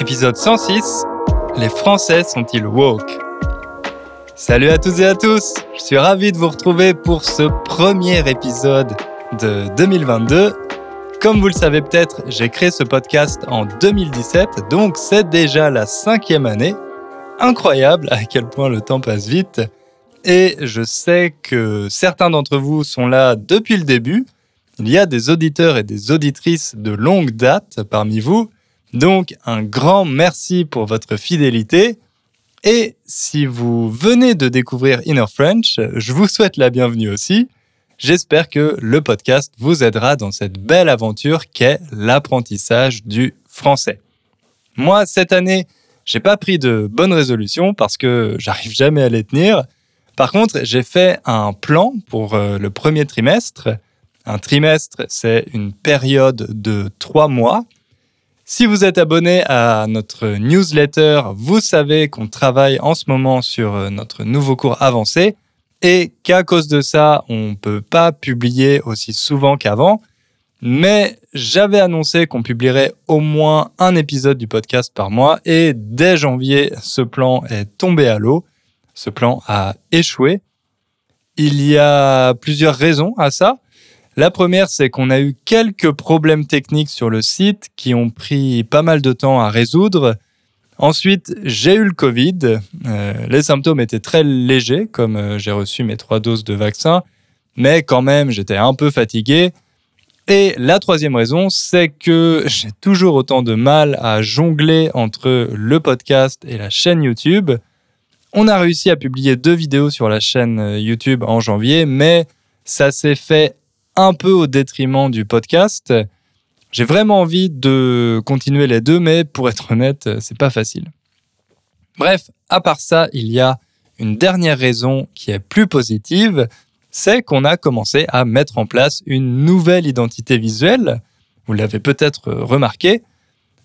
Épisode 106 Les Français sont-ils woke? Salut à toutes et à tous Je suis ravi de vous retrouver pour ce premier épisode de 2022. Comme vous le savez peut-être, j'ai créé ce podcast en 2017, donc c'est déjà la cinquième année. Incroyable à quel point le temps passe vite. Et je sais que certains d'entre vous sont là depuis le début. Il y a des auditeurs et des auditrices de longue date parmi vous. Donc un grand merci pour votre fidélité. Et si vous venez de découvrir Inner French, je vous souhaite la bienvenue aussi. J'espère que le podcast vous aidera dans cette belle aventure qu'est l'apprentissage du français. Moi, cette année, j'ai pas pris de bonnes résolutions parce que j'arrive jamais à les tenir. Par contre, j'ai fait un plan pour euh, le premier trimestre. Un trimestre, c'est une période de trois mois si vous êtes abonné à notre newsletter, vous savez qu'on travaille en ce moment sur euh, notre nouveau cours avancé et qu'à cause de ça, on ne peut pas publier aussi souvent qu'avant. Mais j'avais annoncé qu'on publierait au moins un épisode du podcast par mois et dès janvier, ce plan est tombé à l'eau. Ce plan a échoué. Il y a plusieurs raisons à ça. La première, c'est qu'on a eu quelques problèmes techniques sur le site qui ont pris pas mal de temps à résoudre. Ensuite, j'ai eu le Covid. Euh, les symptômes étaient très légers, comme euh, j'ai reçu mes trois doses de vaccin, mais quand même, j'étais un peu fatigué. Et la troisième raison, c'est que j'ai toujours autant de mal à jongler entre le podcast et la chaîne YouTube. On a réussi à publier deux vidéos sur la chaîne euh, YouTube en janvier, mais ça s'est fait un peu au détriment du podcast. J'ai vraiment envie de continuer les deux, mais pour être honnête, c'est pas facile. Bref, à part ça, il y a une dernière raison qui est plus positive, c'est qu'on a commencé à mettre en place une nouvelle identité visuelle. Vous l'avez peut-être remarqué.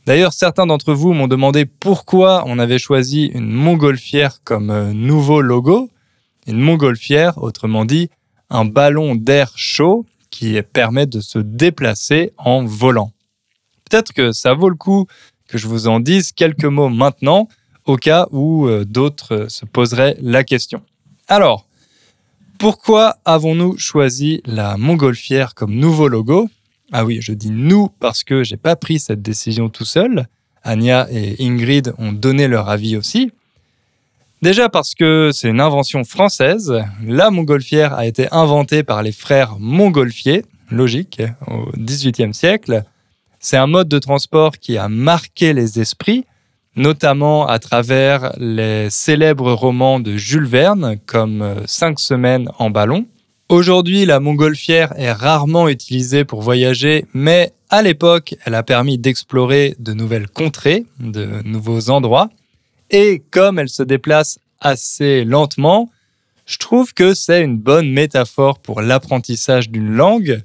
D'ailleurs, certains d'entre vous m'ont demandé pourquoi on avait choisi une montgolfière comme nouveau logo. Une montgolfière, autrement dit, un ballon d'air chaud qui permet de se déplacer en volant. Peut-être que ça vaut le coup que je vous en dise quelques mots maintenant, au cas où euh, d'autres se poseraient la question. Alors, pourquoi avons-nous choisi la montgolfière comme nouveau logo? Ah oui, je dis nous parce que j'ai pas pris cette décision tout seul. Anya et Ingrid ont donné leur avis aussi. Déjà parce que c'est une invention française, la montgolfière a été inventée par les frères Montgolfier, logique, au XVIIIe siècle. C'est un mode de transport qui a marqué les esprits, notamment à travers les célèbres romans de Jules Verne, comme euh, Cinq semaines en ballon. Aujourd'hui, la montgolfière est rarement utilisée pour voyager, mais à l'époque, elle a permis d'explorer de nouvelles contrées, de nouveaux endroits. Et comme elle se déplace assez lentement, je trouve que c'est une bonne métaphore pour l'apprentissage d'une langue.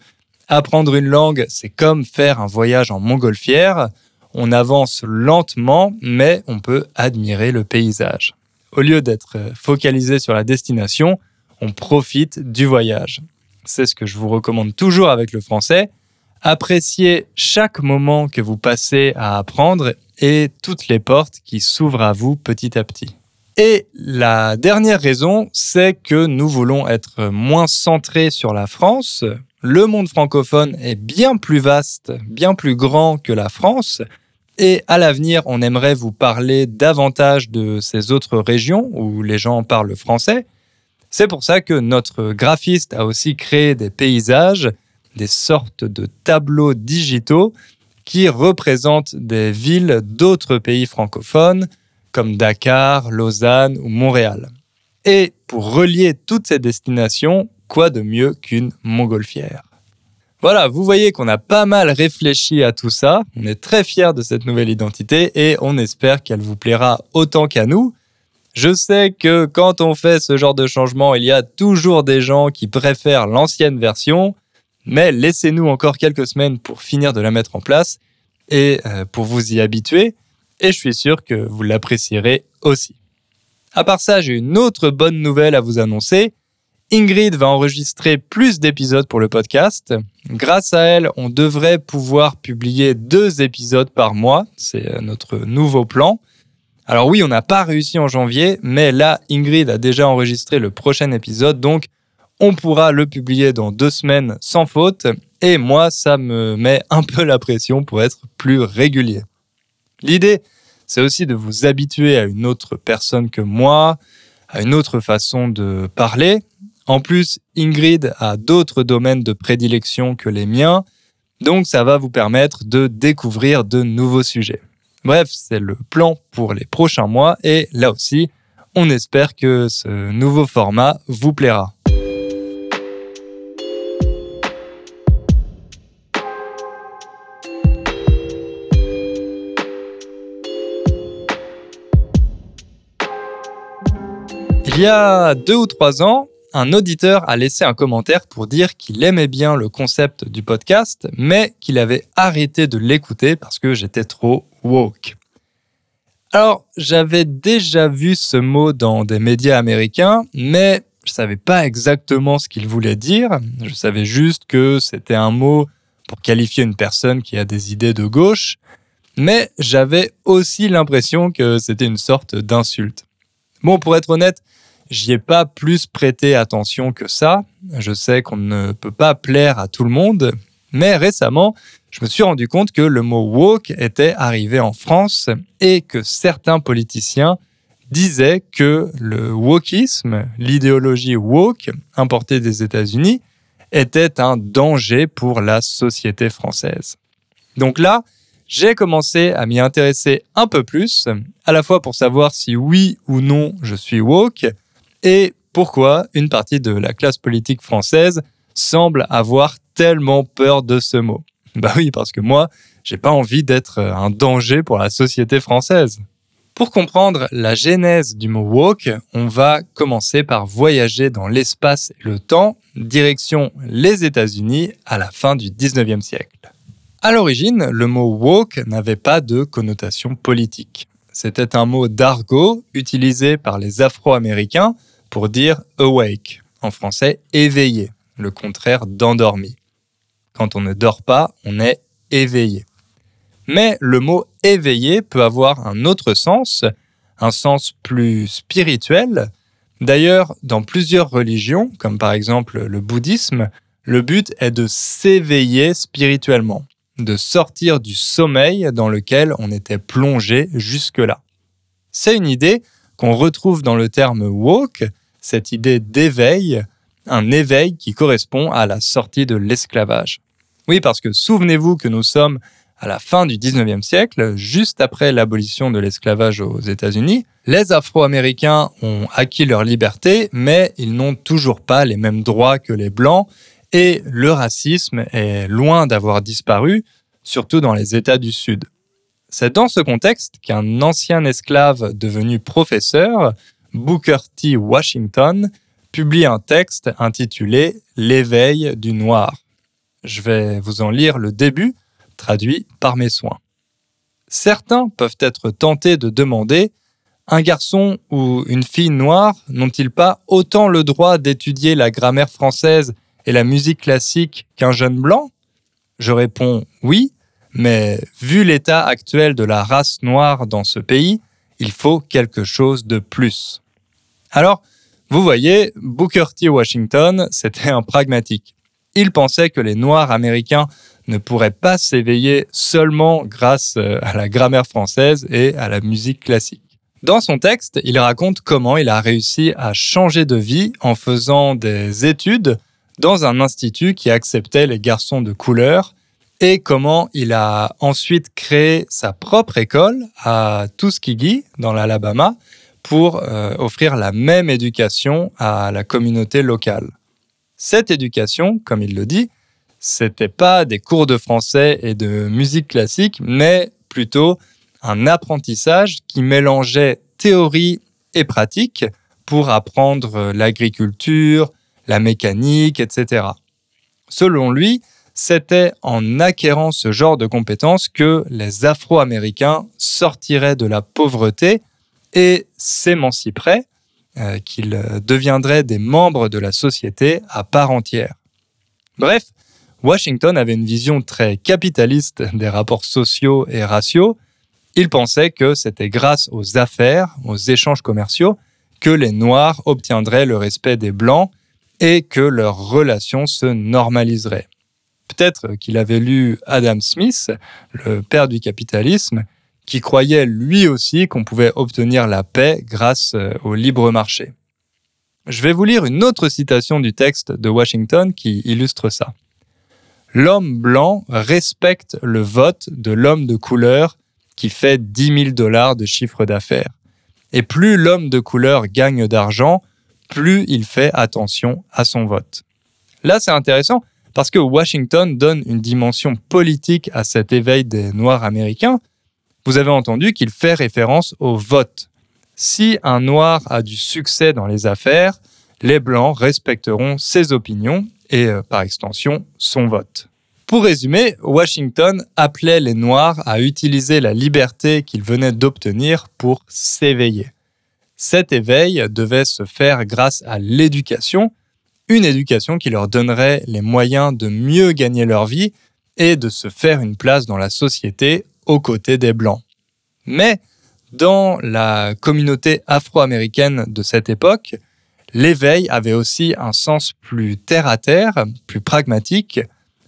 Apprendre une langue, c'est comme faire un voyage en montgolfière. On avance lentement, mais on peut admirer le paysage. Au lieu d'être focalisé sur la destination, on profite du voyage. C'est ce que je vous recommande toujours avec le français. Appréciez chaque moment que vous passez à apprendre et toutes les portes qui s'ouvrent à vous petit à petit. Et la dernière raison, c'est que nous voulons être moins centrés sur la France. Le monde francophone est bien plus vaste, bien plus grand que la France. Et à l'avenir, on aimerait vous parler davantage de ces autres régions où les gens parlent français. C'est pour ça que notre graphiste a aussi créé des paysages, des sortes de tableaux digitaux qui représentent des villes d'autres pays francophones, comme Dakar, Lausanne ou Montréal. Et pour relier toutes ces destinations, quoi de mieux qu'une montgolfière? Voilà, vous voyez qu'on a pas mal réfléchi à tout ça, on est très fiers de cette nouvelle identité et on espère qu'elle vous plaira autant qu'à nous. Je sais que quand on fait ce genre de changement, il y a toujours des gens qui préfèrent l'ancienne version, mais laissez-nous encore quelques semaines pour finir de la mettre en place et euh, pour vous y habituer. Et je suis sûr que vous l'apprécierez aussi. À part ça, j'ai une autre bonne nouvelle à vous annoncer. Ingrid va enregistrer plus d'épisodes pour le podcast. Grâce à elle, on devrait pouvoir publier deux épisodes par mois. C'est euh, notre nouveau plan. Alors oui, on n'a pas réussi en janvier, mais là, Ingrid a déjà enregistré le prochain épisode, donc on pourra le publier dans deux semaines sans faute. Et moi, ça me met un peu la pression pour être plus régulier. L'idée, c'est aussi de vous habituer à une autre personne que moi, à une autre façon de parler. En plus, Ingrid a d'autres domaines de prédilection que les miens, donc ça va vous permettre de découvrir de nouveaux sujets. Bref, c'est le plan pour les prochains mois et là aussi, on espère que ce nouveau format vous plaira. Il y a deux ou trois ans, un auditeur a laissé un commentaire pour dire qu'il aimait bien le concept du podcast, mais qu'il avait arrêté de l'écouter parce que j'étais trop woke. Alors, j'avais déjà vu ce mot dans des médias américains, mais je savais pas exactement ce qu'il voulait dire. Je savais juste que c'était un mot pour qualifier une personne qui a des idées de gauche, mais j'avais aussi l'impression que c'était une sorte d'insulte. Bon, pour être honnête, J'y ai pas plus prêté attention que ça. Je sais qu'on ne peut pas plaire à tout le monde, mais récemment, je me suis rendu compte que le mot woke était arrivé en France et que certains politiciens disaient que le wokisme, l'idéologie woke importée des États-Unis, était un danger pour la société française. Donc là, j'ai commencé à m'y intéresser un peu plus, à la fois pour savoir si oui ou non je suis woke, et pourquoi une partie de la classe politique française semble avoir tellement peur de ce mot? Bah oui, parce que moi, j'ai pas envie d'être un danger pour la société française. Pour comprendre la genèse du mot woke, on va commencer par voyager dans l'espace et le temps, direction les États-Unis à la fin du 19e siècle. À l'origine, le mot woke n'avait pas de connotation politique. C'était un mot d'argot utilisé par les Afro-Américains pour dire awake, en français éveillé, le contraire d'endormi. Quand on ne dort pas, on est éveillé. Mais le mot éveillé peut avoir un autre sens, un sens plus spirituel. D'ailleurs, dans plusieurs religions, comme par exemple le bouddhisme, le but est de s'éveiller spirituellement, de sortir du sommeil dans lequel on était plongé jusque-là. C'est une idée qu'on retrouve dans le terme woke, cette idée d'éveil, un éveil qui correspond à la sortie de l'esclavage. Oui, parce que souvenez-vous que nous sommes à la fin du 19e siècle, juste après l'abolition de l'esclavage aux États-Unis, les Afro-Américains ont acquis leur liberté, mais ils n'ont toujours pas les mêmes droits que les Blancs, et le racisme est loin d'avoir disparu, surtout dans les États du Sud. C'est dans ce contexte qu'un ancien esclave devenu professeur Booker T. Washington publie un texte intitulé L'éveil du noir. Je vais vous en lire le début, traduit par mes soins. Certains peuvent être tentés de demander un garçon ou une fille noire n'ont-ils pas autant le droit d'étudier la grammaire française et la musique classique qu'un jeune blanc? Je réponds oui, mais vu l'état actuel de la race noire dans ce pays, il faut quelque chose de plus. Alors, vous voyez, Booker T. Washington, c'était un pragmatique. Il pensait que les Noirs américains ne pourraient pas s'éveiller seulement grâce euh, à la grammaire française et à la musique classique. Dans son texte, il raconte comment il a réussi à changer de vie en faisant des études dans un institut qui acceptait les garçons de couleur et comment il a ensuite créé sa propre école à Tuskegee, dans l'Alabama, pour euh, offrir la même éducation à la communauté locale. Cette éducation, comme il le dit, c'était pas des cours de français et de musique classique, mais plutôt un apprentissage qui mélangeait théorie et pratique pour apprendre l'agriculture, la mécanique, etc. Selon lui, c'était en acquérant ce genre de compétences que les Afro-Américains sortiraient de la pauvreté et s'émanciperaient, euh, qu'ils deviendraient des membres de la société à part entière. Bref, Washington avait une vision très capitaliste des rapports sociaux et raciaux. Il pensait que c'était grâce aux affaires, aux échanges commerciaux, que les Noirs obtiendraient le respect des Blancs et que leurs relations se normaliseraient. Peut-être qu'il avait lu Adam Smith, le père du capitalisme, qui croyait lui aussi qu'on pouvait obtenir la paix grâce euh, au libre marché. Je vais vous lire une autre citation du texte de Washington qui illustre ça. L'homme blanc respecte le vote de l'homme de couleur qui fait 10 000 dollars de chiffre d'affaires. Et plus l'homme de couleur gagne d'argent, plus il fait attention à son vote. Là, c'est intéressant parce que Washington donne une dimension politique à cet éveil des Noirs américains. Vous avez entendu qu'il fait référence au vote. Si un Noir a du succès dans les affaires, les Blancs respecteront ses opinions et, euh, par extension, son vote. Pour résumer, Washington appelait les Noirs à utiliser la liberté qu'ils venaient d'obtenir pour s'éveiller. Cet éveil devait se faire grâce à l'éducation, une éducation qui leur donnerait les moyens de mieux gagner leur vie et de se faire une place dans la société aux côtés des Blancs. Mais dans la communauté afro-américaine de cette époque, l'éveil avait aussi un sens plus terre-à-terre, plus pragmatique,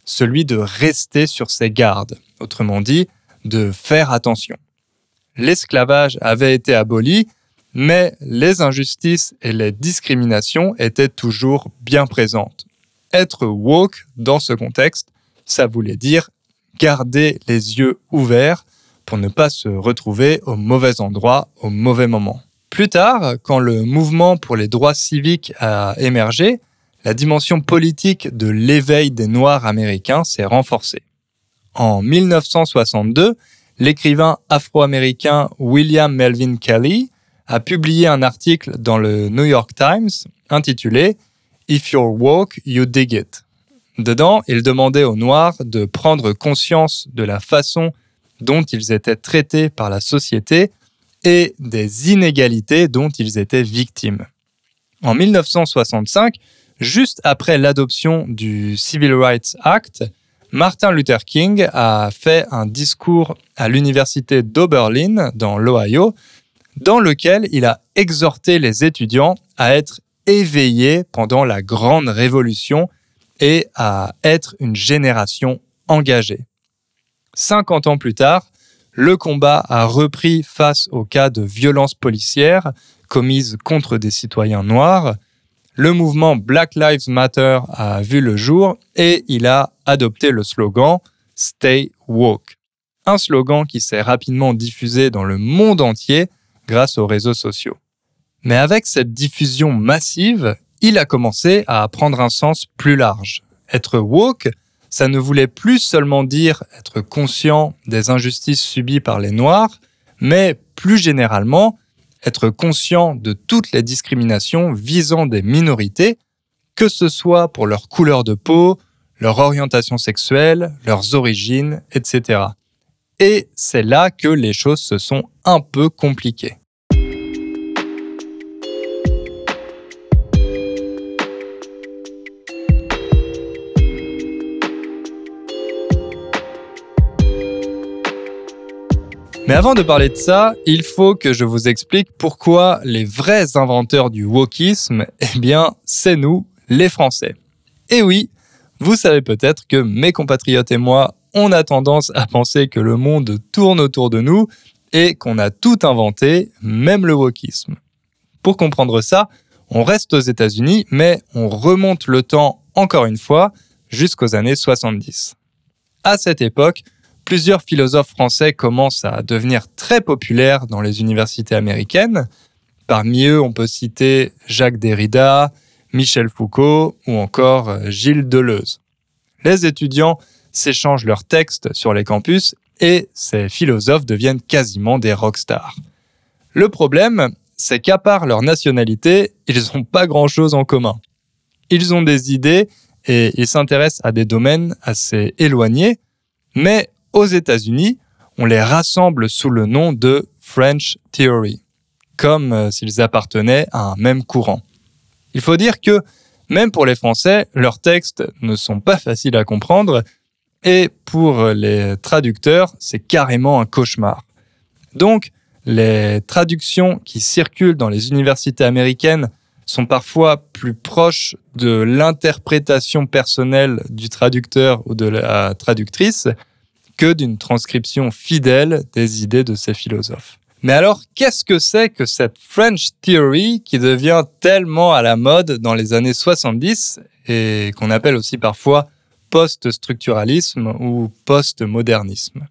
celui de rester sur ses gardes, autrement dit, de faire attention. L'esclavage avait été aboli, mais les injustices et les discriminations étaient toujours bien présentes. Être woke dans ce contexte, ça voulait dire garder les yeux ouverts pour ne pas se retrouver au mauvais endroit au mauvais moment. Plus tard, quand le mouvement pour les droits civiques a émergé, la dimension politique de l'éveil des Noirs américains s'est renforcée. En 1962, l'écrivain afro-américain William Melvin Kelly a publié un article dans le New York Times intitulé If you're woke, you dig it. Dedans, il demandait aux Noirs de prendre conscience de la façon dont ils étaient traités par la société et des inégalités dont ils étaient victimes. En 1965, juste après l'adoption du Civil Rights Act, Martin Luther King a fait un discours à l'université d'Oberlin dans l'Ohio dans lequel il a exhorté les étudiants à être éveillés pendant la grande révolution et à être une génération engagée. 50 ans plus tard, le combat a repris face aux cas de violences policières commises contre des citoyens noirs. Le mouvement Black Lives Matter a vu le jour et il a adopté le slogan Stay Woke. Un slogan qui s'est rapidement diffusé dans le monde entier grâce aux réseaux sociaux. Mais avec cette diffusion massive, il a commencé à prendre un sens plus large. Être woke, ça ne voulait plus seulement dire être conscient des injustices subies par les Noirs, mais plus généralement être conscient de toutes les discriminations visant des minorités, que ce soit pour leur couleur de peau, leur orientation sexuelle, leurs origines, etc. Et c'est là que les choses se sont un peu compliquées. Mais avant de parler de ça, il faut que je vous explique pourquoi les vrais inventeurs du wokisme, eh bien, c'est nous, les Français. Et oui, vous savez peut-être que mes compatriotes et moi, on a tendance à penser que le monde tourne autour de nous et qu'on a tout inventé, même le wokisme. Pour comprendre ça, on reste aux États-Unis, mais on remonte le temps encore une fois jusqu'aux années 70. À cette époque, plusieurs philosophes français commencent à devenir très populaires dans les universités américaines. Parmi eux, on peut citer Jacques Derrida, Michel Foucault ou encore euh, Gilles Deleuze. Les étudiants s'échangent leurs textes sur les campus et ces philosophes deviennent quasiment des rockstars. Le problème, c'est qu'à part leur nationalité, ils n'ont pas grand-chose en commun. Ils ont des idées et ils s'intéressent à des domaines assez éloignés, mais aux États-Unis, on les rassemble sous le nom de French Theory. comme euh, s'ils appartenaient à un même courant. Il faut dire que, même pour les Français, leurs textes ne sont pas faciles à comprendre, et pour les traducteurs, c'est carrément un cauchemar. Donc, les traductions qui circulent dans les universités américaines sont parfois plus proches de l'interprétation personnelle du traducteur ou de la traductrice que d'une transcription fidèle des idées de ces philosophes. Mais alors, qu'est-ce que c'est que cette French Theory qui devient tellement à la mode dans les années 70 et qu'on appelle aussi parfois post-structuralisme ou post-modernisme?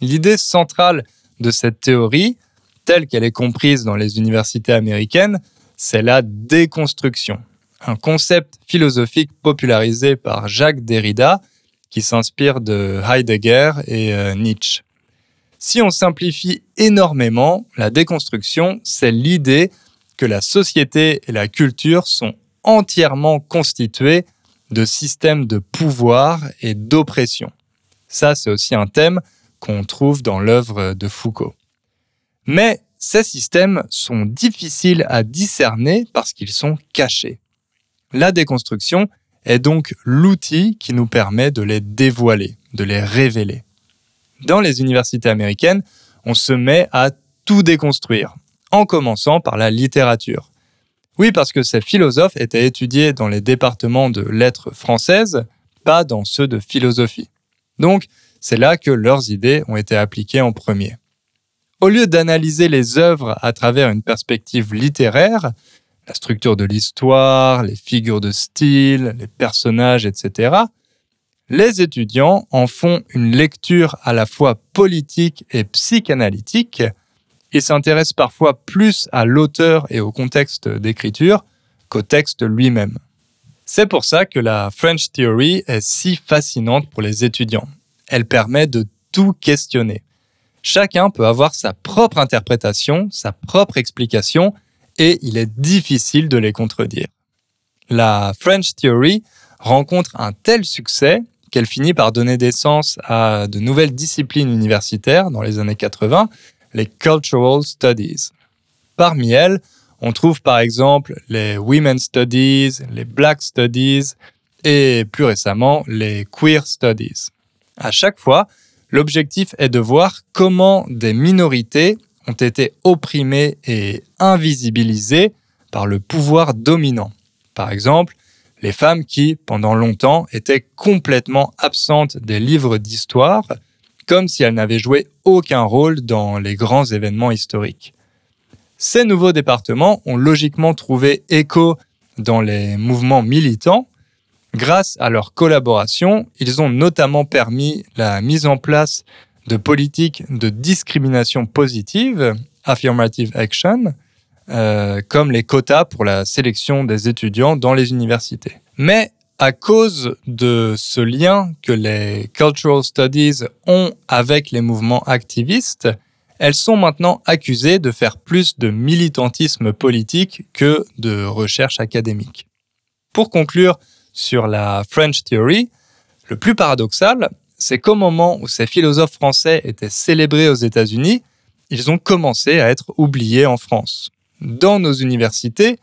L'idée centrale de cette théorie, telle qu'elle est comprise dans les universités américaines, c'est la déconstruction, un concept philosophique popularisé par Jacques Derrida qui s'inspire de Heidegger et euh, Nietzsche. Si on simplifie énormément, la déconstruction, c'est l'idée que la société et la culture sont entièrement constituées de systèmes de pouvoir et d'oppression. Ça, c'est aussi un thème qu'on trouve dans l'œuvre de Foucault. Mais ces systèmes sont difficiles à discerner parce qu'ils sont cachés. La déconstruction est donc l'outil qui nous permet de les dévoiler, de les révéler dans les universités américaines, on se met à tout déconstruire, en commençant par la littérature. Oui, parce que ces philosophes étaient étudiés dans les départements de lettres françaises, pas dans ceux de philosophie. Donc, c'est là que leurs idées ont été appliquées en premier. Au lieu d'analyser les œuvres à travers une perspective littéraire, la structure de l'histoire, les figures de style, les personnages, etc., les étudiants en font une lecture à la fois politique et psychanalytique. Ils s'intéressent parfois plus à l'auteur et au contexte d'écriture qu'au texte lui-même. C'est pour ça que la French Theory est si fascinante pour les étudiants. Elle permet de tout questionner. Chacun peut avoir sa propre interprétation, sa propre explication, et il est difficile de les contredire. La French Theory rencontre un tel succès qu'elle finit par donner naissance à de nouvelles disciplines universitaires dans les années 80, les Cultural Studies. Parmi elles, on trouve par exemple les Women's Studies, les Black Studies et plus récemment les Queer Studies. À chaque fois, l'objectif est de voir comment des minorités ont été opprimées et invisibilisées par le pouvoir dominant. Par exemple, les femmes qui, pendant longtemps, étaient complètement absentes des livres d'histoire, comme si elles n'avaient joué aucun rôle dans les grands événements historiques. Ces nouveaux départements ont logiquement trouvé écho dans les mouvements militants. Grâce à leur collaboration, ils ont notamment permis la mise en place de politiques de discrimination positive, affirmative action, euh, comme les quotas pour la sélection des étudiants dans les universités. Mais à cause de ce lien que les Cultural Studies ont avec les mouvements activistes, elles sont maintenant accusées de faire plus de militantisme politique que de recherche académique. Pour conclure sur la French Theory, le plus paradoxal, c'est qu'au moment où ces philosophes français étaient célébrés aux États-Unis, ils ont commencé à être oubliés en France dans nos universités,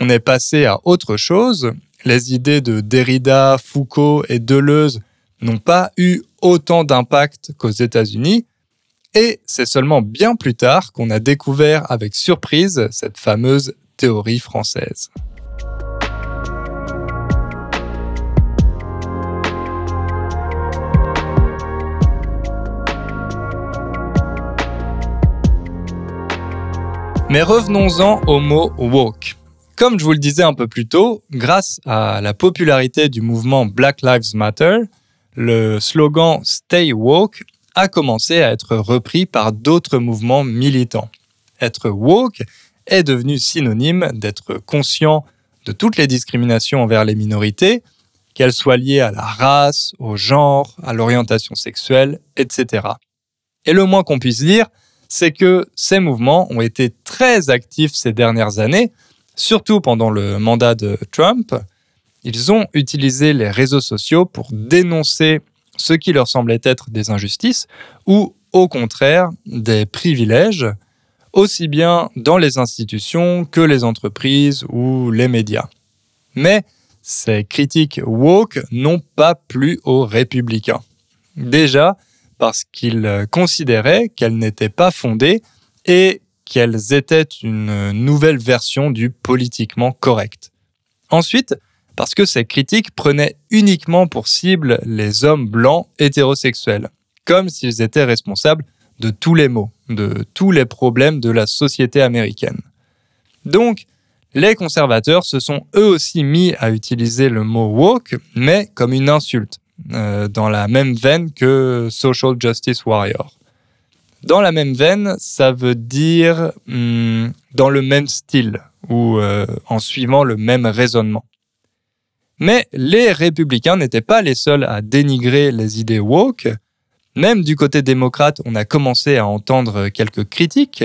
on est passé à autre chose. Les idées de Derrida, Foucault et Deleuze n'ont pas eu autant d'impact qu'aux États-Unis. Et c'est seulement bien plus tard qu'on a découvert avec surprise cette fameuse théorie française. Mais revenons-en au mot woke. Comme je vous le disais un peu plus tôt, grâce à la popularité du mouvement Black Lives Matter, le slogan Stay Woke a commencé à être repris par d'autres mouvements militants. Être woke est devenu synonyme d'être conscient de toutes les discriminations envers les minorités, qu'elles soient liées à la race, au genre, à l'orientation sexuelle, etc. Et le moins qu'on puisse dire, c'est que ces mouvements ont été très actifs ces dernières années, surtout pendant le mandat de Trump. Ils ont utilisé les réseaux sociaux pour dénoncer ce qui leur semblait être des injustices ou au contraire des privilèges aussi bien dans les institutions que les entreprises ou les médias. Mais ces critiques woke n'ont pas plu aux républicains. Déjà parce qu'ils considéraient qu'elles n'étaient pas fondées et qu'elles étaient une nouvelle version du politiquement correct. Ensuite, parce que ces critiques prenaient uniquement pour cible les hommes blancs hétérosexuels, comme s'ils étaient responsables de tous les maux, de tous les problèmes de la société américaine. Donc, les conservateurs se sont eux aussi mis à utiliser le mot woke, mais comme une insulte, euh, dans la même veine que social justice warrior. Dans la même veine, ça veut dire hmm, dans le même style ou euh, en suivant le même raisonnement. Mais les républicains n'étaient pas les seuls à dénigrer les idées woke. Même du côté démocrate, on a commencé à entendre quelques critiques.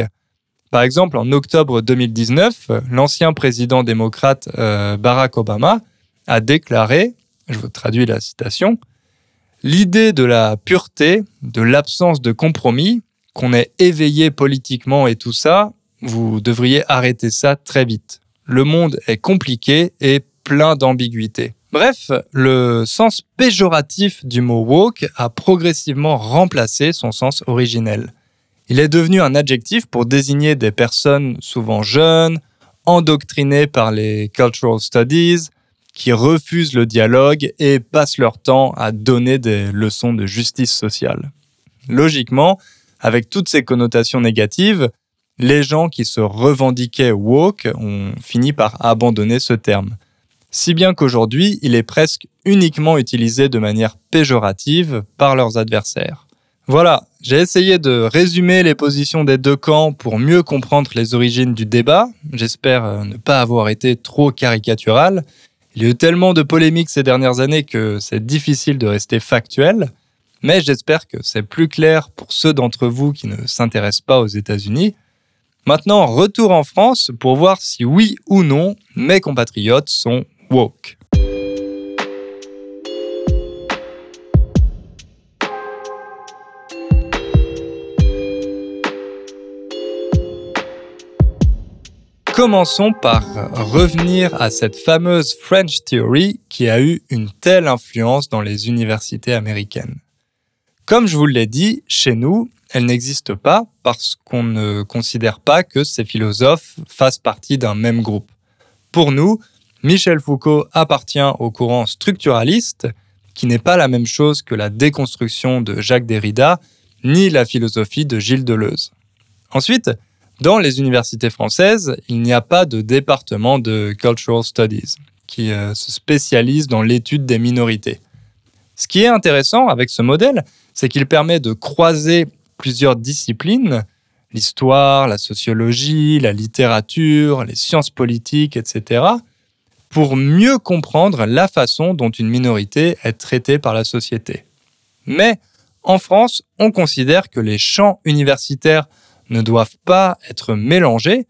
Par exemple, en octobre 2019, l'ancien président démocrate euh, Barack Obama a déclaré, je vous traduis la citation, L'idée de la pureté, de l'absence de compromis, qu'on est éveillé politiquement et tout ça, vous devriez arrêter ça très vite. Le monde est compliqué et plein d'ambiguïté. Bref, le sens péjoratif du mot woke a progressivement remplacé son sens originel. Il est devenu un adjectif pour désigner des personnes souvent jeunes, endoctrinées par les cultural studies, qui refusent le dialogue et passent leur temps à donner des leçons de justice sociale. Logiquement, avec toutes ces connotations négatives, les gens qui se revendiquaient woke ont fini par abandonner ce terme. Si bien qu'aujourd'hui, il est presque uniquement utilisé de manière péjorative par leurs adversaires. Voilà, j'ai essayé de résumer les positions des deux camps pour mieux comprendre les origines du débat. J'espère euh, ne pas avoir été trop caricatural. Il y a eu tellement de polémiques ces dernières années que c'est difficile de rester factuel mais j'espère que c'est plus clair pour ceux d'entre vous qui ne s'intéressent pas aux États-Unis. Maintenant, retour en France pour voir si oui ou non mes compatriotes sont woke. Commençons par revenir à cette fameuse French Theory qui a eu une telle influence dans les universités américaines. Comme je vous l'ai dit, chez nous, elle n'existe pas parce qu'on ne considère pas que ces philosophes fassent partie d'un même groupe. Pour nous, Michel Foucault appartient au courant structuraliste, qui n'est pas la même chose que la déconstruction de Jacques Derrida, ni la philosophie de Gilles Deleuze. Ensuite, dans les universités françaises, il n'y a pas de département de Cultural Studies, qui euh, se spécialise dans l'étude des minorités. Ce qui est intéressant avec ce modèle, c'est qu'il permet de croiser plusieurs disciplines, l'histoire, la sociologie, la littérature, les sciences politiques, etc., pour mieux comprendre la façon dont une minorité est traitée par la société. Mais en France, on considère que les champs universitaires ne doivent pas être mélangés.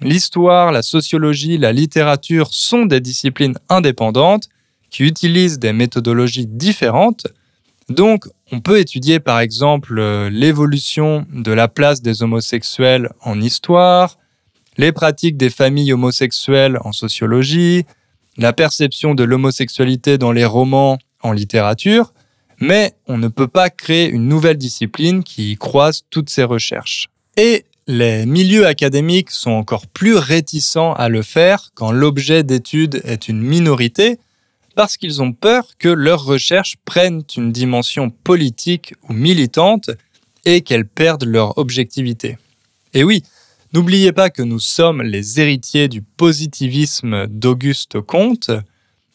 L'histoire, la sociologie, la littérature sont des disciplines indépendantes qui utilisent des méthodologies différentes donc, on peut étudier par exemple euh, l'évolution de la place des homosexuels en histoire, les pratiques des familles homosexuelles en sociologie, la perception de l'homosexualité dans les romans en littérature, mais on ne peut pas créer une nouvelle discipline qui croise toutes ces recherches. Et les milieux académiques sont encore plus réticents à le faire quand l'objet d'étude est une minorité, parce qu'ils ont peur que leurs recherches prennent une dimension politique ou militante et qu'elles perdent leur objectivité. Et oui, n'oubliez pas que nous sommes les héritiers du positivisme d'Auguste Comte.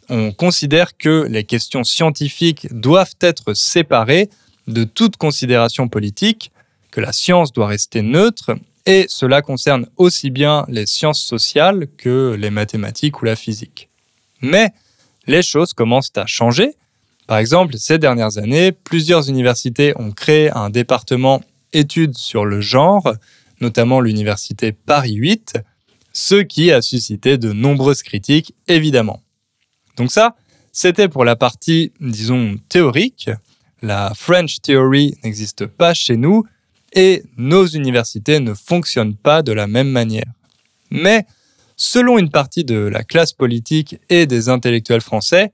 On considère que les questions scientifiques doivent être séparées de toute considération politique, que la science doit rester neutre, et cela concerne aussi bien les sciences sociales que les mathématiques ou la physique. Mais les choses commencent à changer. Par exemple, ces dernières années, plusieurs universités ont créé un département études sur le genre, notamment l'université Paris 8, ce qui a suscité de nombreuses critiques, évidemment. Donc ça, c'était pour la partie, disons, théorique. La French Theory n'existe pas chez nous, et nos universités ne fonctionnent pas de la même manière. Mais, selon une partie de la classe politique et des intellectuels français,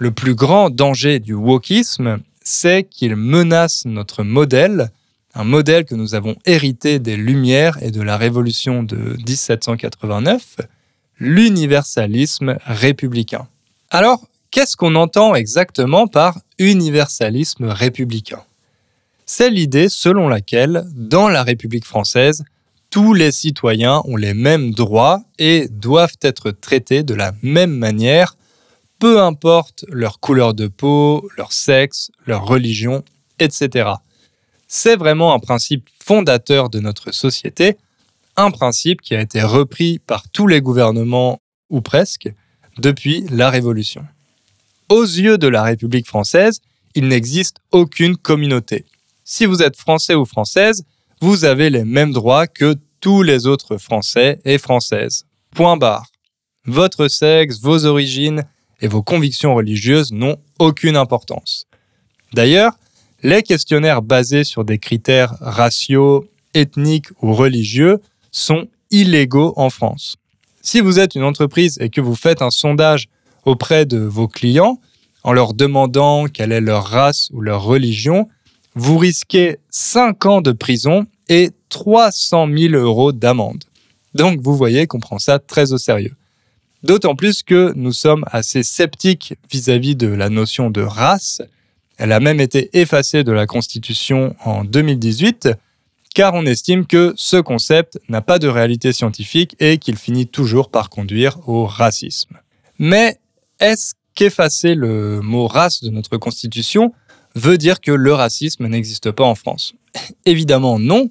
le plus grand danger du wokisme, c'est qu'il menace notre modèle, un modèle que nous avons hérité des Lumières et de la Révolution de 1789, l'universalisme républicain. Alors, qu'est-ce qu'on entend exactement par universalisme républicain? C'est l'idée selon laquelle, dans la République française, tous les citoyens ont les mêmes droits et doivent être traités de la même manière, peu importe leur couleur de peau, leur sexe, leur religion, etc. C'est vraiment un principe fondateur de notre société, un principe qui a été repris par tous les gouvernements, ou presque, depuis la Révolution. Aux yeux de la République française, il n'existe aucune communauté. Si vous êtes français ou française, vous avez les mêmes droits que tous les autres Français et Françaises. Point barre. Votre sexe, vos origines et vos convictions religieuses n'ont aucune importance. D'ailleurs, les questionnaires basés sur des critères raciaux, ethniques ou religieux sont illégaux en France. Si vous êtes une entreprise et que vous faites un sondage auprès de vos clients en leur demandant quelle est leur race ou leur religion, vous risquez 5 ans de prison et 300 000 euros d'amende. Donc vous voyez qu'on prend ça très au sérieux. D'autant plus que nous sommes assez sceptiques vis-à-vis de la notion de race. Elle a même été effacée de la Constitution en 2018, car on estime que ce concept n'a pas de réalité scientifique et qu'il finit toujours par conduire au racisme. Mais est-ce qu'effacer le mot race de notre Constitution veut dire que le racisme n'existe pas en France Évidemment non.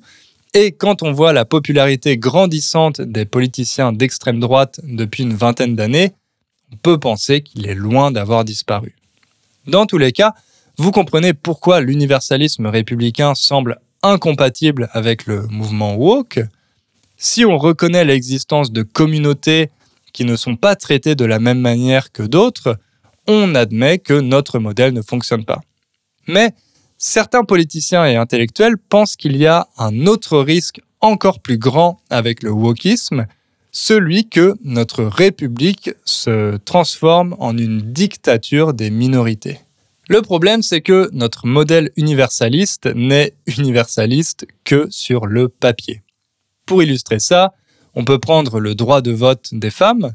Et quand on voit la popularité grandissante des politiciens d'extrême droite depuis une vingtaine d'années, on peut penser qu'il est loin d'avoir disparu. Dans tous les cas, vous comprenez pourquoi l'universalisme républicain semble incompatible avec le mouvement woke. Si on reconnaît l'existence de communautés qui ne sont pas traitées de la même manière que d'autres, on admet que notre modèle ne fonctionne pas. Mais certains politiciens et intellectuels pensent qu'il y a un autre risque encore plus grand avec le wokisme, celui que notre République se transforme en une dictature des minorités. Le problème, c'est que notre modèle universaliste n'est universaliste que sur le papier. Pour illustrer ça, on peut prendre le droit de vote des femmes.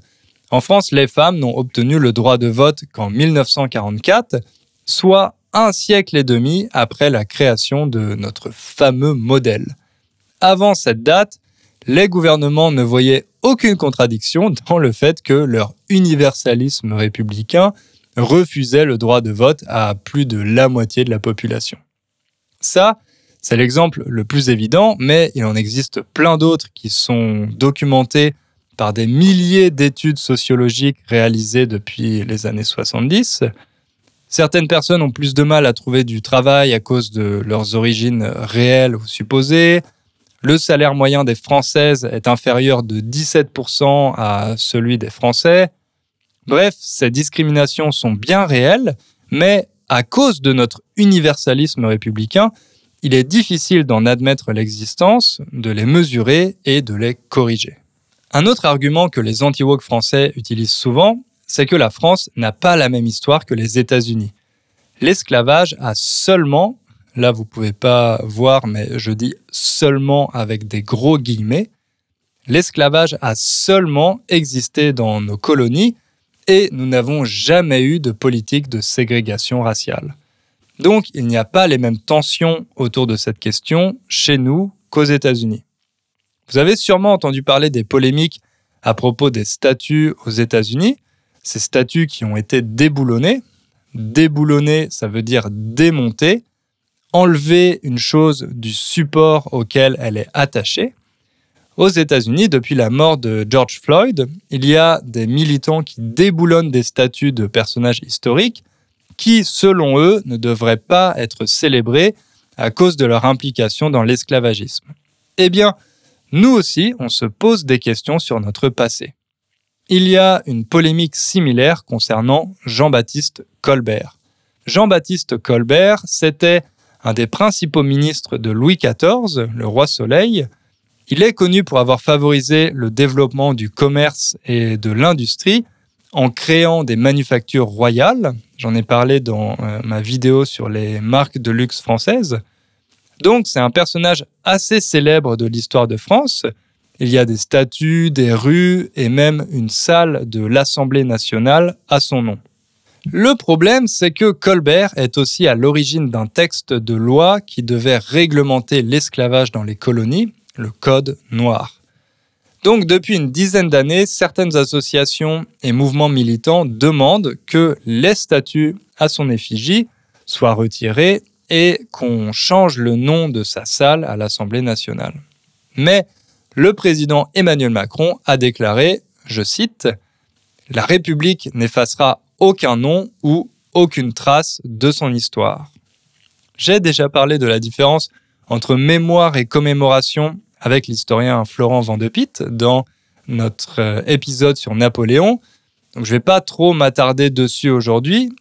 En France, les femmes n'ont obtenu le droit de vote qu'en 1944, soit un siècle et demi après la création de notre fameux modèle. Avant cette date, les gouvernements ne voyaient aucune contradiction dans le fait que leur universalisme républicain refusait le droit de vote à plus de la moitié de la population. Ça, c'est l'exemple le plus évident, mais il en existe plein d'autres qui sont documentés par des milliers d'études sociologiques réalisées depuis les années 70. Certaines personnes ont plus de mal à trouver du travail à cause de leurs origines réelles ou supposées. Le salaire moyen des Françaises est inférieur de 17% à celui des Français. Bref, ces discriminations sont bien réelles, mais à cause de notre universalisme républicain, il est difficile d'en admettre l'existence, de les mesurer et de les corriger. Un autre argument que les anti-woke français utilisent souvent, c'est que la France n'a pas la même histoire que les États-Unis. L'esclavage a seulement, là vous pouvez pas voir, mais je dis seulement avec des gros guillemets, l'esclavage a seulement existé dans nos colonies et nous n'avons jamais eu de politique de ségrégation raciale. Donc il n'y a pas les mêmes tensions autour de cette question chez nous qu'aux États-Unis. Vous avez sûrement entendu parler des polémiques à propos des statuts aux États-Unis, ces statuts qui ont été déboulonnés. Déboulonner, ça veut dire démonter, enlever une chose du support auquel elle est attachée. Aux États-Unis, depuis la mort de George Floyd, il y a des militants qui déboulonnent des statuts de personnages historiques qui, selon eux, ne devraient pas être célébrés à cause de leur implication dans l'esclavagisme. Eh bien, nous aussi, on se pose des questions sur notre passé il y a une polémique similaire concernant Jean-Baptiste Colbert. Jean-Baptiste Colbert, c'était un des principaux ministres de Louis XIV, le roi Soleil. Il est connu pour avoir favorisé le développement du commerce et de l'industrie en créant des manufactures royales. J'en ai parlé dans euh, ma vidéo sur les marques de luxe françaises. Donc c'est un personnage assez célèbre de l'histoire de France. Il y a des statues, des rues et même une salle de l'Assemblée nationale à son nom. Le problème, c'est que Colbert est aussi à l'origine d'un texte de loi qui devait réglementer l'esclavage dans les colonies, le Code noir. Donc depuis une dizaine d'années, certaines associations et mouvements militants demandent que les statuts à son effigie soient retirés et qu'on change le nom de sa salle à l'Assemblée nationale. Mais le président Emmanuel Macron a déclaré, je cite, La République n'effacera aucun nom ou aucune trace de son histoire. J'ai déjà parlé de la différence entre mémoire et commémoration avec l'historien Florent Van de Pitt dans notre euh, épisode sur Napoléon. Donc je ne vais pas trop m'attarder dessus aujourd'hui.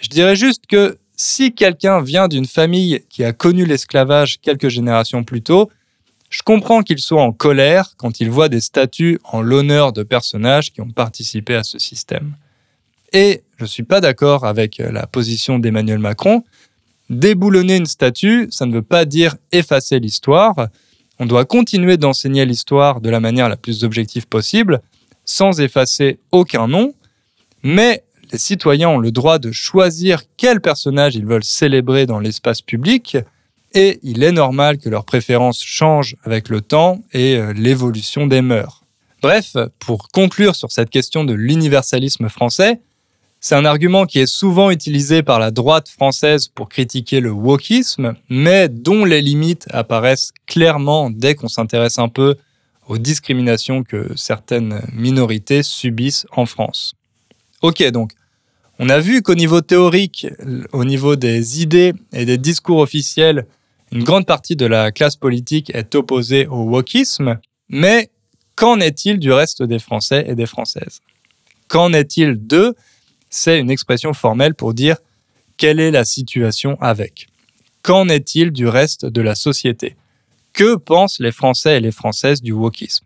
Je dirais juste que si quelqu'un vient d'une famille qui a connu l'esclavage quelques générations plus tôt, je comprends qu'il soit en colère quand il voit des statues en l'honneur de personnages qui ont participé à ce système. Et je ne suis pas d'accord avec la position d'Emmanuel Macron. Déboulonner une statue, ça ne veut pas dire effacer l'histoire. On doit continuer d'enseigner l'histoire de la manière la plus objective possible, sans effacer aucun nom, mais les citoyens ont le droit de choisir quel personnage ils veulent célébrer dans l'espace public, et il est normal que leurs préférences changent avec le temps et euh, l'évolution des mœurs. Bref, pour conclure sur cette question de l'universalisme français, c'est un argument qui est souvent utilisé par la droite française pour critiquer le wokisme, mais dont les limites apparaissent clairement dès qu'on s'intéresse un peu aux discriminations que certaines minorités subissent en France. Ok, donc on a vu qu'au niveau théorique, au niveau des idées et des discours officiels, une grande partie de la classe politique est opposée au wokisme, mais qu'en est-il du reste des Français et des Françaises? Qu'en est-il d'eux? C'est une expression formelle pour dire quelle est la situation avec. Qu'en est-il du reste de la société? Que pensent les Français et les Françaises du wokisme?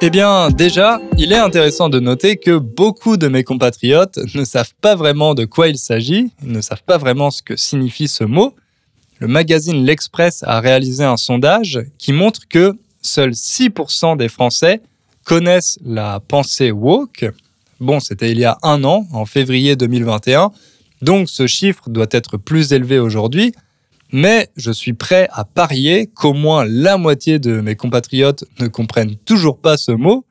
Eh bien, déjà, il est intéressant de noter que beaucoup de mes compatriotes ne savent pas vraiment de quoi il s'agit, ne savent pas vraiment ce que signifie ce mot. Le magazine L'Express a réalisé un sondage qui montre que seuls 6% des Français connaissent la pensée woke. Bon, c'était il y a un an, en février 2021, donc ce chiffre doit être plus élevé aujourd'hui mais je suis prêt à parier qu'au moins la moitié de mes compatriotes ne comprennent toujours pas ce mot.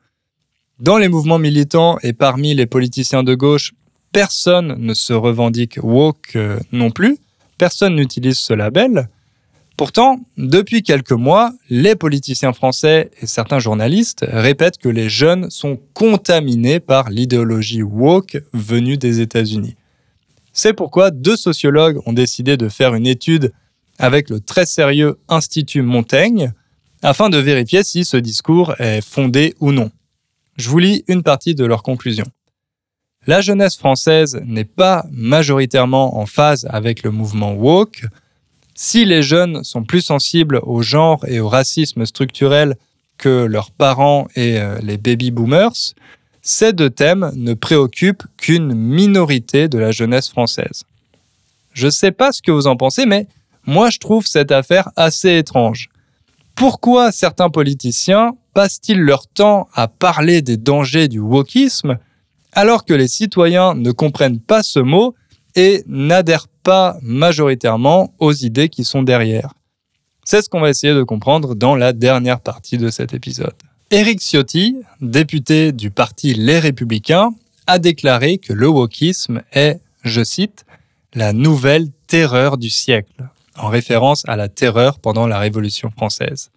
Dans les mouvements militants et parmi les politiciens de gauche, personne ne se revendique woke euh, non plus, personne n'utilise ce label. Pourtant, depuis quelques mois, les politiciens français et certains journalistes répètent que les jeunes sont contaminés par l'idéologie woke venue des États-Unis. C'est pourquoi deux sociologues ont décidé de faire une étude avec le très sérieux Institut Montaigne afin de vérifier si ce discours est fondé ou non. Je vous lis une partie de leur conclusion. La jeunesse française n'est pas majoritairement en phase avec le mouvement woke. Si les jeunes sont plus sensibles au genre et au racisme structurel que leurs parents et euh, les baby boomers, ces deux thèmes ne préoccupent qu'une minorité de la jeunesse française. Je ne sais pas ce que vous en pensez, mais moi, je trouve cette affaire assez étrange. Pourquoi certains politiciens passent-ils leur temps à parler des dangers du wokisme alors que les citoyens ne comprennent pas ce mot et n'adhèrent pas majoritairement aux idées qui sont derrière? C'est ce qu'on va essayer de comprendre dans la dernière partie de cet épisode. Éric Ciotti, député du parti Les Républicains, a déclaré que le wokisme est, je cite, la nouvelle terreur du siècle en référence à la terreur pendant la Révolution française.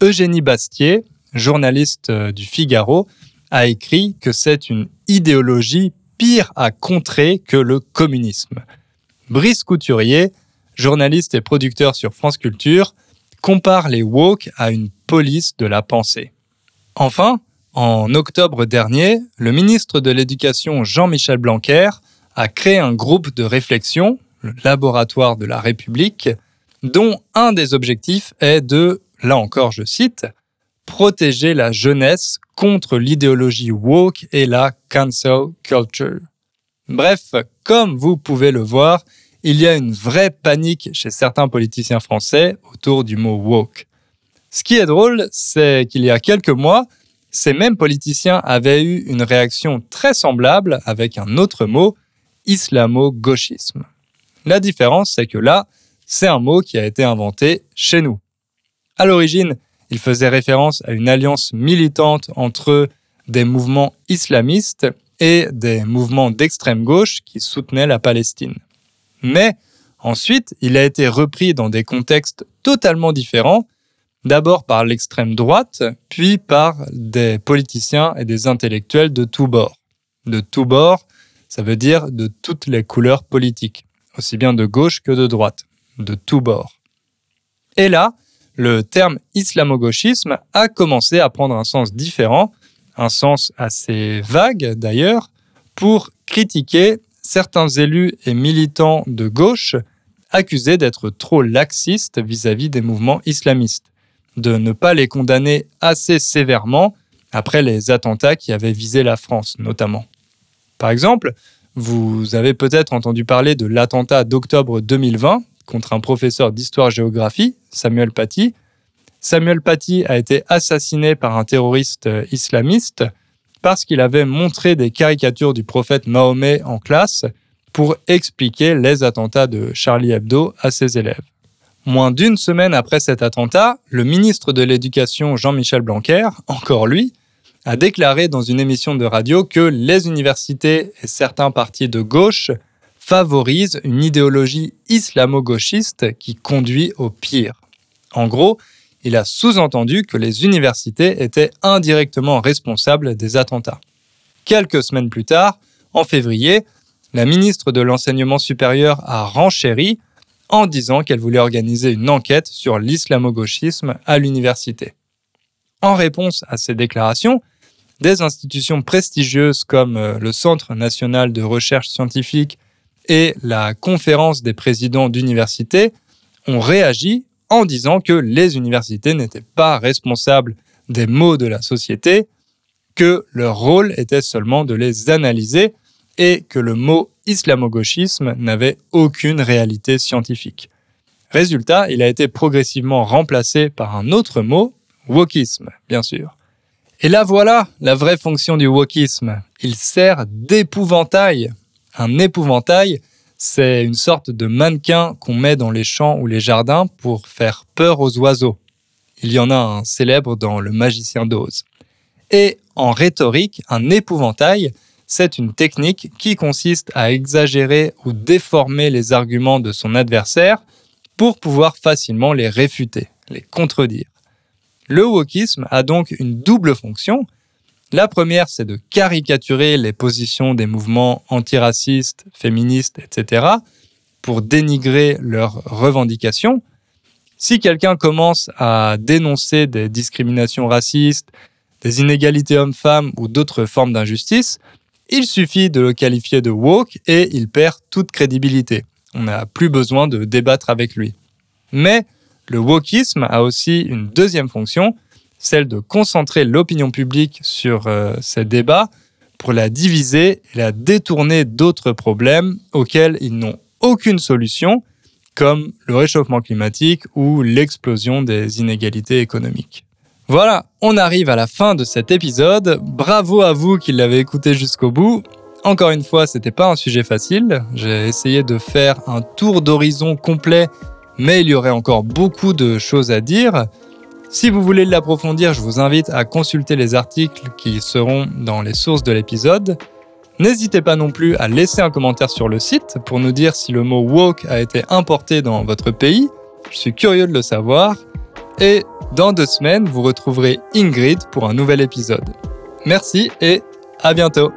Eugénie Bastier, journaliste euh, du Figaro, a écrit que c'est une idéologie pire à contrer que le communisme. Brice Couturier, journaliste et producteur sur France Culture, compare les woke à une police de la pensée. Enfin, en octobre dernier, le ministre de l'Éducation Jean-Michel Blanquer a créé un groupe de réflexion, le Laboratoire de la République, dont un des objectifs est de, là encore je cite, protéger la jeunesse contre l'idéologie woke et la cancel culture. Bref, comme vous pouvez le voir, il y a une vraie panique chez certains politiciens français autour du mot woke. Ce qui est drôle, c'est qu'il y a quelques mois, ces mêmes politiciens avaient eu une réaction très semblable avec un autre mot, islamo-gauchisme. La différence, c'est que là, c'est un mot qui a été inventé chez nous. À l'origine, il faisait référence à une alliance militante entre des mouvements islamistes et des mouvements d'extrême gauche qui soutenaient la Palestine. Mais ensuite, il a été repris dans des contextes totalement différents, d'abord par l'extrême droite, puis par des politiciens et des intellectuels de tous bords. De tous bords, ça veut dire de toutes les couleurs politiques, aussi bien de gauche que de droite, de tous bords. Et là, le terme islamo-gauchisme a commencé à prendre un sens différent, un sens assez vague d'ailleurs, pour critiquer certains élus et militants de gauche accusés d'être trop laxistes vis-à-vis des mouvements islamistes, de ne pas les condamner assez sévèrement après les attentats qui avaient visé la France notamment. Par exemple, vous avez peut-être entendu parler de l'attentat d'octobre 2020 contre un professeur d'histoire-géographie, Samuel Paty. Samuel Paty a été assassiné par un terroriste islamiste parce qu'il avait montré des caricatures du prophète Mahomet en classe pour expliquer les attentats de Charlie Hebdo à ses élèves. Moins d'une semaine après cet attentat, le ministre de l'Éducation Jean-Michel Blanquer, encore lui, a déclaré dans une émission de radio que les universités et certains partis de gauche favorisent une idéologie islamo-gauchiste qui conduit au pire. En gros, il a sous-entendu que les universités étaient indirectement responsables des attentats. Quelques semaines plus tard, en février, la ministre de l'Enseignement supérieur a renchéri en disant qu'elle voulait organiser une enquête sur l'islamo-gauchisme à l'université. En réponse à ces déclarations, des institutions prestigieuses comme euh, le Centre national de recherche scientifique et la Conférence des présidents d'université ont réagi en disant que les universités n'étaient pas responsables des maux de la société, que leur rôle était seulement de les analyser et que le mot islamo-gauchisme n'avait aucune réalité scientifique. Résultat, il a été progressivement remplacé par un autre mot, wokisme, bien sûr. Et là voilà la vraie fonction du wokisme. Il sert d'épouvantail. Un épouvantail, c'est une sorte de mannequin qu'on met dans les champs ou les jardins pour faire peur aux oiseaux. Il y en a un célèbre dans Le Magicien d'Oz. Et en rhétorique, un épouvantail, c'est une technique qui consiste à exagérer ou déformer les arguments de son adversaire pour pouvoir facilement les réfuter, les contredire. Le wokisme a donc une double fonction. La première, c'est de caricaturer les positions des mouvements antiracistes, féministes, etc., pour dénigrer leurs revendications. Si quelqu'un commence à dénoncer des discriminations racistes, des inégalités hommes-femmes ou d'autres formes d'injustice, il suffit de le qualifier de woke et il perd toute crédibilité. On n'a plus besoin de débattre avec lui. Mais le wokisme a aussi une deuxième fonction, celle de concentrer l'opinion publique sur euh, ces débats pour la diviser et la détourner d'autres problèmes auxquels ils n'ont aucune solution, comme le réchauffement climatique ou l'explosion des inégalités économiques. Voilà, on arrive à la fin de cet épisode. Bravo à vous qui l'avez écouté jusqu'au bout. Encore une fois, c'était pas un sujet facile. J'ai essayé de faire un tour d'horizon complet, mais il y aurait encore beaucoup de choses à dire. Si vous voulez l'approfondir, je vous invite à consulter les articles qui seront dans les sources de l'épisode. N'hésitez pas non plus à laisser un commentaire sur le site pour nous dire si le mot woke a été importé dans votre pays. Je suis curieux de le savoir. Et dans deux semaines, vous retrouverez Ingrid pour un nouvel épisode. Merci et à bientôt